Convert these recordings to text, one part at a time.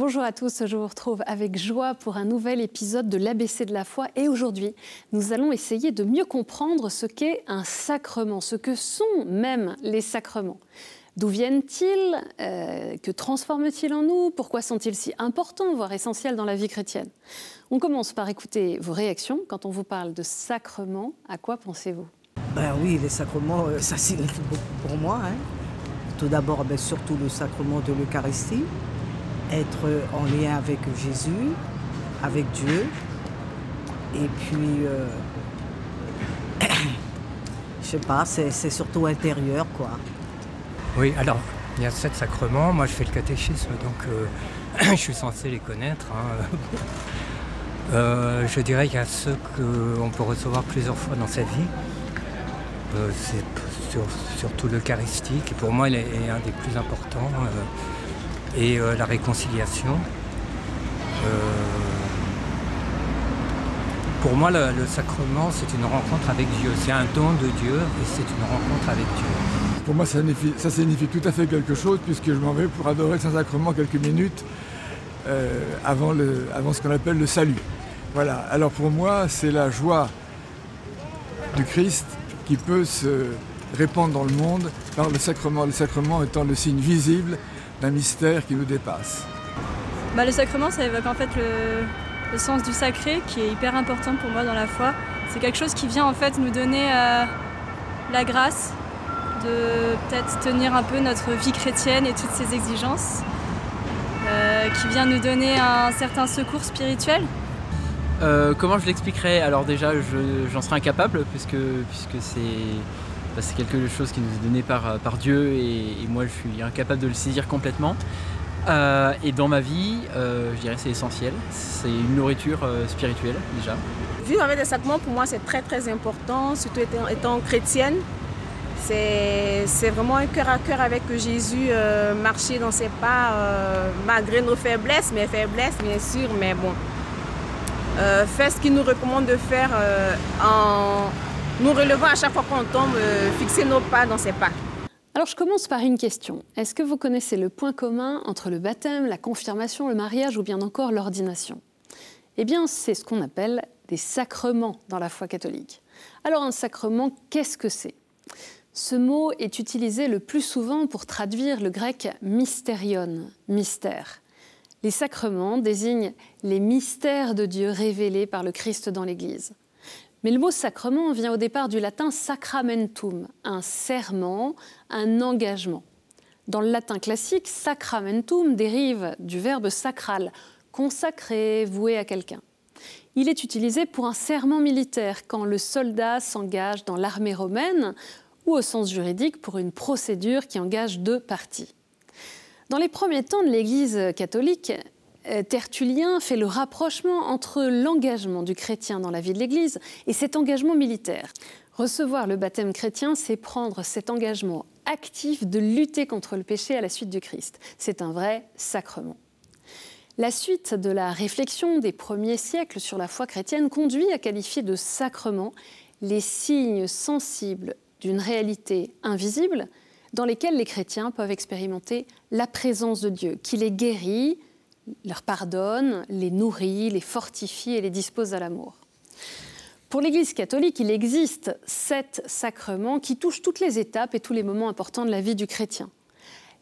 Bonjour à tous, je vous retrouve avec joie pour un nouvel épisode de l'ABC de la foi et aujourd'hui nous allons essayer de mieux comprendre ce qu'est un sacrement, ce que sont même les sacrements. D'où viennent-ils? Euh, Que transforment-ils en nous? Pourquoi sont-ils si importants, voire essentiels dans la vie chrétienne? On commence par écouter vos réactions. Quand on vous parle de sacrement, à quoi pensez-vous? Ben oui, les sacrements, euh, ça signifie beaucoup pour moi. Hein. Tout d'abord, ben, surtout le sacrement de l'Eucharistie, être en lien avec Jésus, avec Dieu, et puis, euh, je sais pas, c'est surtout intérieur, quoi. Oui, alors, il y a sept sacrements. Moi, je fais le catéchisme, donc euh, je suis censé les connaître. Hein. Euh, je dirais qu'il y a ceux qu'on peut recevoir plusieurs fois dans sa vie. Euh, c'est surtout l'Eucharistie, qui pour moi est un des plus importants, et la réconciliation. pour moi, le sacrement, c'est une rencontre avec Dieu. C'est un don de Dieu et c'est une rencontre avec Dieu. Pour moi, ça signifie, tout à fait quelque chose, puisque je m'en vais pour adorer le Saint-Sacrement quelques minutes euh, avant, ce qu'on appelle le salut. Voilà. Alors pour moi, c'est la joie du Christ qui peut se répandre dans le monde par le sacrement. Le sacrement étant le signe visible d'un mystère qui nous dépasse. Bah, le sacrement, ça évoque en fait le, sens du sacré qui est hyper important pour moi dans la foi. C'est quelque chose qui vient en fait nous donner euh, la grâce de peut-être tenir un peu notre vie chrétienne et toutes ses exigences, euh, qui vient nous donner un certain secours spirituel. Euh, comment je l'expliquerai Alors déjà, j'en serai incapable puisque, puisque bah, c'est quelque chose qui nous est donné par, par Dieu et, moi je suis incapable de le saisir complètement. Euh, et dans ma vie, je dirais c'est essentiel. C'est une nourriture spirituelle déjà. Vivre avec des sacrements pour moi c'est très très important, surtout étant chrétienne. C'est vraiment un cœur à cœur avec Jésus, euh, marcher dans ses pas, euh, malgré nos faiblesses, mes faiblesses bien sûr, mais bon. Euh, faire ce qu'il nous recommande de faire en nous relevant à chaque fois qu'on tombe, fixer nos pas dans ses pas. Alors je commence par une question. Est-ce que vous connaissez le point commun entre le baptême, la confirmation, le mariage ou bien encore l'ordination? Eh bien, c'est ce qu'on appelle des sacrements dans la foi catholique. Alors un sacrement, qu'est-ce que c'est? Ce mot est utilisé le plus souvent pour traduire le grec mystérion, mystère. Les sacrements désignent les mystères de Dieu révélés par le Christ dans l'Église. Mais le mot sacrement vient au départ du latin sacramentum, un serment, un engagement. Dans le latin classique, sacramentum dérive du verbe sacral, consacré, voué à quelqu'un. Il est utilisé pour un serment militaire quand le soldat s'engage dans l'armée romaine ou au sens juridique pour une procédure qui engage deux parties. Dans les premiers temps de l'Église catholique, Tertullien fait le rapprochement entre l'engagement du chrétien dans la vie de l'Église et cet engagement militaire. Recevoir le baptême chrétien, c'est prendre cet engagement actif de lutter contre le péché à la suite du Christ. C'est un vrai sacrement. La suite de la réflexion des premiers siècles sur la foi chrétienne conduit à qualifier de sacrement les signes sensibles d'une réalité invisible dans lesquelles les chrétiens peuvent expérimenter la présence de Dieu, qui les guérit, leur pardonne, les nourrit, les fortifie et les dispose à l'amour. Pour l'Église catholique, il existe sept sacrements qui touchent toutes les étapes et tous les moments importants de la vie du chrétien.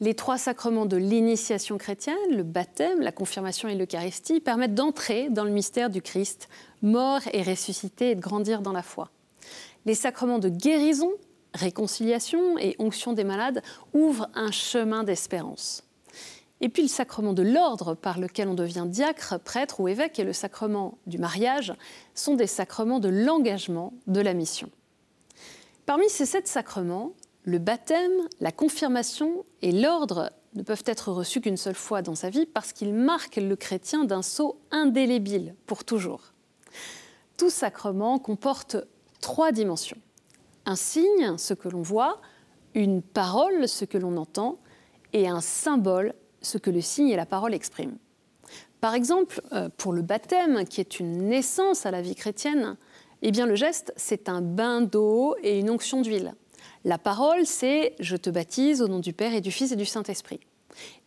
Les trois sacrements de l'initiation chrétienne, le baptême, la confirmation et l'Eucharistie, permettent d'entrer dans le mystère du Christ, mort et ressuscité, et de grandir dans la foi. Les sacrements de guérison, réconciliation et onction des malades ouvrent un chemin d'espérance. Et puis le sacrement de l'ordre par lequel on devient diacre, prêtre ou évêque et le sacrement du mariage sont des sacrements de l'engagement de la mission. Parmi ces sept sacrements, le baptême, la confirmation et l'ordre ne peuvent être reçus qu'une seule fois dans sa vie parce qu'ils marquent le chrétien d'un sceau indélébile pour toujours. Tout sacrement comporte trois dimensions un signe, ce que l'on voit, une parole, ce que l'on entend, et un symbole, ce que le signe et la parole expriment. Par exemple, euh, pour le baptême, qui est une naissance à la vie chrétienne, eh bien le geste, c'est un bain d'eau et une onction d'huile. La parole, c'est je te baptise au nom du Père et du Fils et du Saint-Esprit.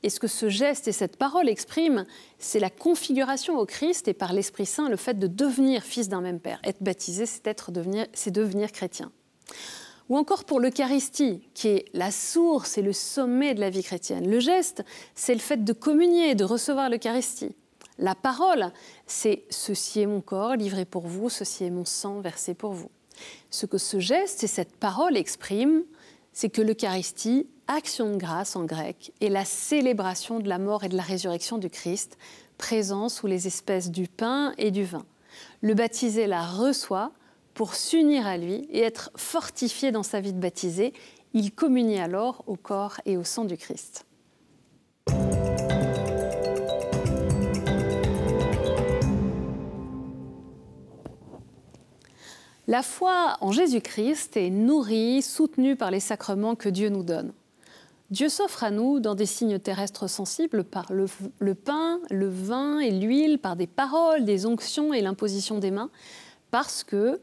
Et ce que ce geste et cette parole expriment, c'est la configuration au Christ et par l'Esprit Saint le fait de devenir fils d'un même Père. Être baptisé, c'est devenir chrétien. Ou encore pour l'Eucharistie, qui est la source et le sommet de la vie chrétienne. Le geste, c'est le fait de communier, de recevoir l'Eucharistie. La parole, c'est ceci est mon corps livré pour vous, ceci est mon sang versé pour vous. Ce que ce geste et cette parole expriment, c'est que l'Eucharistie, action de grâce en grec, est la célébration de la mort et de la résurrection du Christ, présent sous les espèces du pain et du vin. Le baptisé la reçoit pour s'unir à lui et être fortifié dans sa vie de baptisé. Il communie alors au corps et au sang du Christ. La foi en Jésus-Christ est nourrie, soutenue par les sacrements que Dieu nous donne. Dieu s'offre à nous dans des signes terrestres sensibles par le, pain, le vin et l'huile, par des paroles, des onctions et l'imposition des mains, parce que,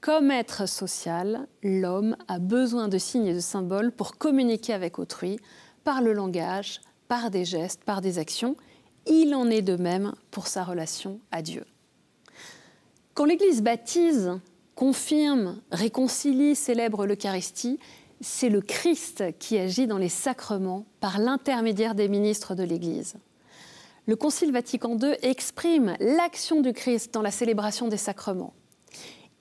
comme être social, l'homme a besoin de signes et de symboles pour communiquer avec autrui, par le langage, par des gestes, par des actions. Il en est de même pour sa relation à Dieu. Quand l'Église baptise, confirme, réconcilie, célèbre l'Eucharistie, c'est le Christ qui agit dans les sacrements par l'intermédiaire des ministres de l'Église. Le Concile Vatican II exprime l'action du Christ dans la célébration des sacrements.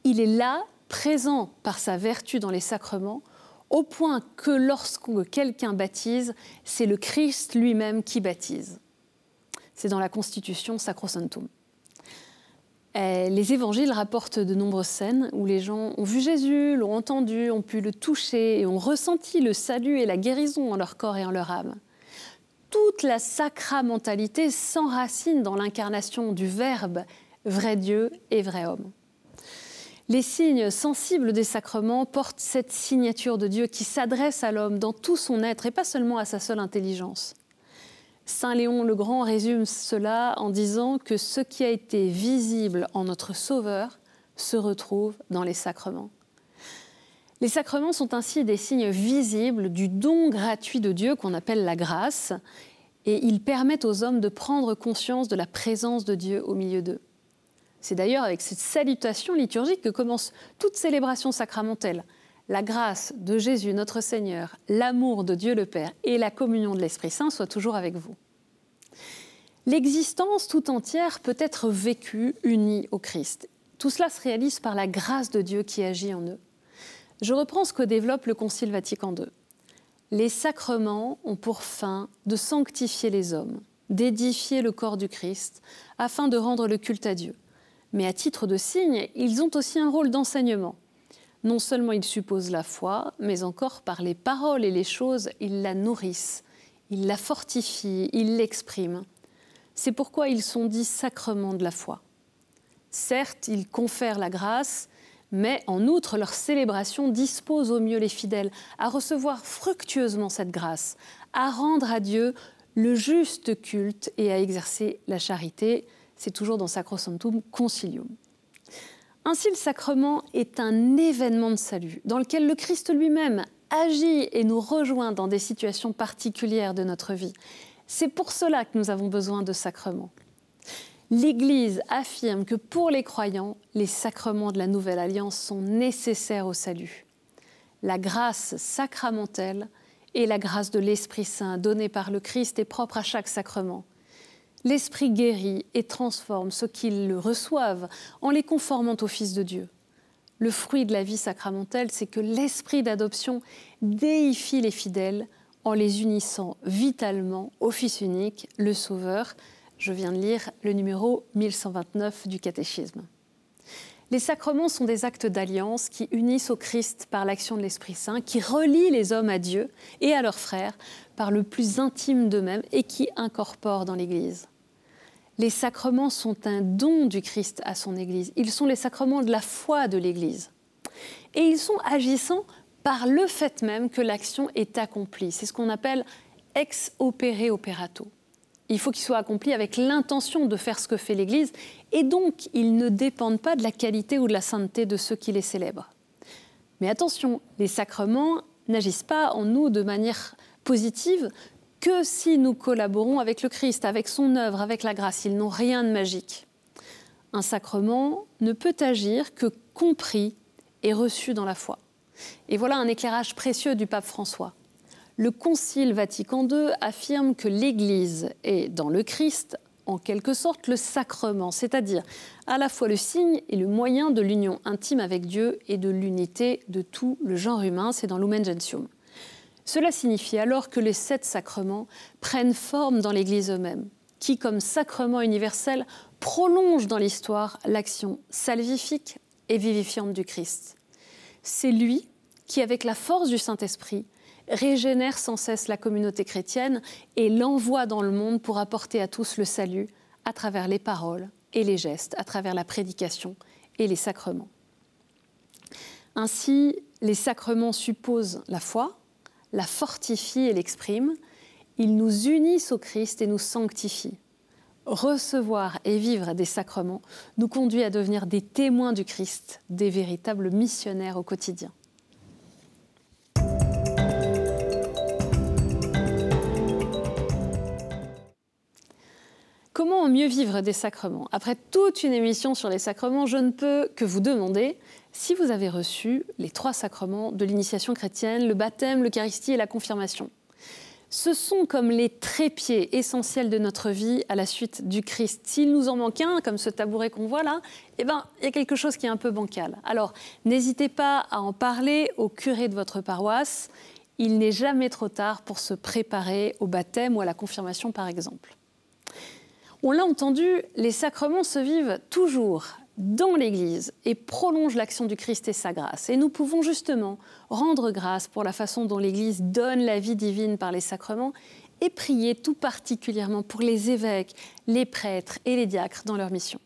Il est là, présent par sa vertu dans les sacrements, au point que lorsque quelqu'un baptise, c'est le Christ lui-même qui baptise. C'est dans la Constitution Sacrosanctum. Euh, les évangiles rapportent de nombreuses scènes où les gens ont vu Jésus, l'ont entendu, ont pu le toucher et ont ressenti le salut et la guérison en leur corps et en leur âme. Toute la sacramentalité s'enracine dans l'incarnation du Verbe, vrai Dieu et vrai homme. Les signes sensibles des sacrements portent cette signature de Dieu qui s'adresse à l'homme dans tout son être et pas seulement à sa seule intelligence. Saint Léon le Grand résume cela en disant que ce qui a été visible en notre Sauveur se retrouve dans les sacrements. Les sacrements sont ainsi des signes visibles du don gratuit de Dieu qu'on appelle la grâce, et ils permettent aux hommes de prendre conscience de la présence de Dieu au milieu d'eux. C'est d'ailleurs avec cette salutation liturgique que commence toute célébration sacramentelle. La grâce de Jésus notre Seigneur, l'amour de Dieu le Père et la communion de l'Esprit Saint soient toujours avec vous. L'existence tout entière peut être vécue unie au Christ. Tout cela se réalise par la grâce de Dieu qui agit en eux. Je reprends ce que développe le Concile Vatican II. Les sacrements ont pour fin de sanctifier les hommes, d'édifier le corps du Christ, afin de rendre le culte à Dieu. Mais à titre de signe, ils ont aussi un rôle d'enseignement. Non seulement ils supposent la foi, mais encore par les paroles et les choses, ils la nourrissent, ils la fortifient, ils l'expriment. C'est pourquoi ils sont dits sacrements de la foi. Certes, ils confèrent la grâce, mais en outre, leur célébration dispose au mieux les fidèles à recevoir fructueusement cette grâce, à rendre à Dieu le juste culte et à exercer la charité. C'est toujours dans Sacrosanctum Concilium. Ainsi, le sacrement est un événement de salut dans lequel le Christ lui-même agit et nous rejoint dans des situations particulières de notre vie. C'est pour cela que nous avons besoin de sacrements. L'Église affirme que pour les croyants, les sacrements de la Nouvelle Alliance sont nécessaires au salut. La grâce sacramentelle et la grâce de l'Esprit Saint donnée par le Christ est propre à chaque sacrement. L'Esprit guérit et transforme ceux qui le reçoivent en les conformant au Fils de Dieu. Le fruit de la vie sacramentelle, c'est que l'Esprit d'adoption déifie les fidèles en les unissant vitalement au Fils unique, le Sauveur. Je viens de lire le numéro 1129 du catéchisme. Les sacrements sont des actes d'alliance qui unissent au Christ par l'action de l'Esprit Saint, qui relient les hommes à Dieu et à leurs frères par le plus intime d'eux-mêmes et qui incorporent dans l'Église. Les sacrements sont un don du Christ à son Église. Ils sont les sacrements de la foi de l'Église. Et ils sont agissants par le fait même que l'action est accomplie. C'est ce qu'on appelle ex opere operato. Il faut qu'il soit accompli avec l'intention de faire ce que fait l'Église, et donc ils ne dépendent pas de la qualité ou de la sainteté de ceux qui les célèbrent. Mais attention, les sacrements n'agissent pas en nous de manière positive que si nous collaborons avec le Christ, avec son œuvre, avec la grâce. Ils n'ont rien de magique. Un sacrement ne peut agir que compris et reçu dans la foi. Et voilà un éclairage précieux du pape François. Le Concile Vatican II affirme que l'Église est, dans le Christ, en quelque sorte le sacrement, c'est-à-dire à la fois le signe et le moyen de l'union intime avec Dieu et de l'unité de tout le genre humain, c'est dans Lumen Gentium. Cela signifie alors que les sept sacrements prennent forme dans l'Église eux-mêmes, qui, comme sacrement universel, prolonge dans l'histoire l'action salvifique et vivifiante du Christ. C'est lui qui, avec la force du Saint-Esprit, régénère sans cesse la communauté chrétienne et l'envoie dans le monde pour apporter à tous le salut à travers les paroles et les gestes, à travers la prédication et les sacrements. Ainsi, les sacrements supposent la foi, la fortifie et l'exprime. Ils nous unissent au Christ et nous sanctifient. Recevoir et vivre des sacrements nous conduit à devenir des témoins du Christ, des véritables missionnaires au quotidien. Comment mieux vivre des sacrements? Après toute une émission sur les sacrements, je ne peux que vous demander si vous avez reçu les trois sacrements de l'initiation chrétienne, le baptême, l'Eucharistie et la confirmation. Ce sont comme les trépieds essentiels de notre vie à la suite du Christ. S'il nous en manque un, comme ce tabouret qu'on voit là, eh ben, il y a quelque chose qui est un peu bancal. Alors, n'hésitez pas à en parler au curé de votre paroisse. Il n'est jamais trop tard pour se préparer au baptême ou à la confirmation, par exemple. On l'a entendu, les sacrements se vivent toujours dans l'Église et prolongent l'action du Christ et sa grâce. Et nous pouvons justement rendre grâce pour la façon dont l'Église donne la vie divine par les sacrements et prier tout particulièrement pour les évêques, les prêtres et les diacres dans leur mission.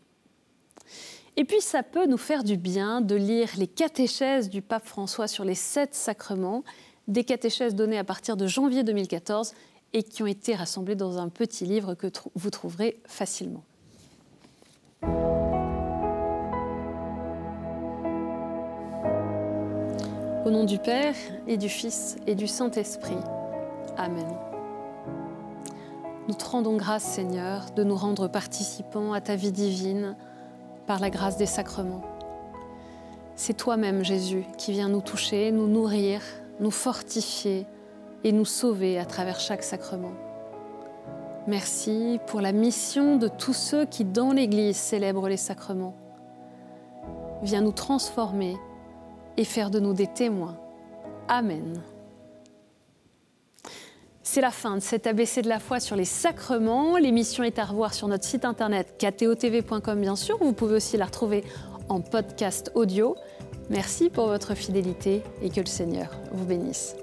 Et puis ça peut nous faire du bien de lire les catéchèses du pape François sur les sept sacrements, des catéchèses données à partir de janvier 2014 et qui ont été rassemblés dans un petit livre que vous trouverez facilement. Au nom du Père et du Fils et du Saint-Esprit. Amen. Nous te rendons grâce, Seigneur, de nous rendre participants à ta vie divine par la grâce des sacrements. C'est toi-même, Jésus, qui viens nous toucher, nous nourrir, nous fortifier, et nous sauver à travers chaque sacrement. Merci pour la mission de tous ceux qui, dans l'Église, célèbrent les sacrements. Viens nous transformer et faire de nous des témoins. Amen. C'est la fin de cet ABC de la foi sur les sacrements. L'émission est à revoir sur notre site internet ktotv.com bien sûr. Vous pouvez aussi la retrouver en podcast audio. Merci pour votre fidélité et que le Seigneur vous bénisse.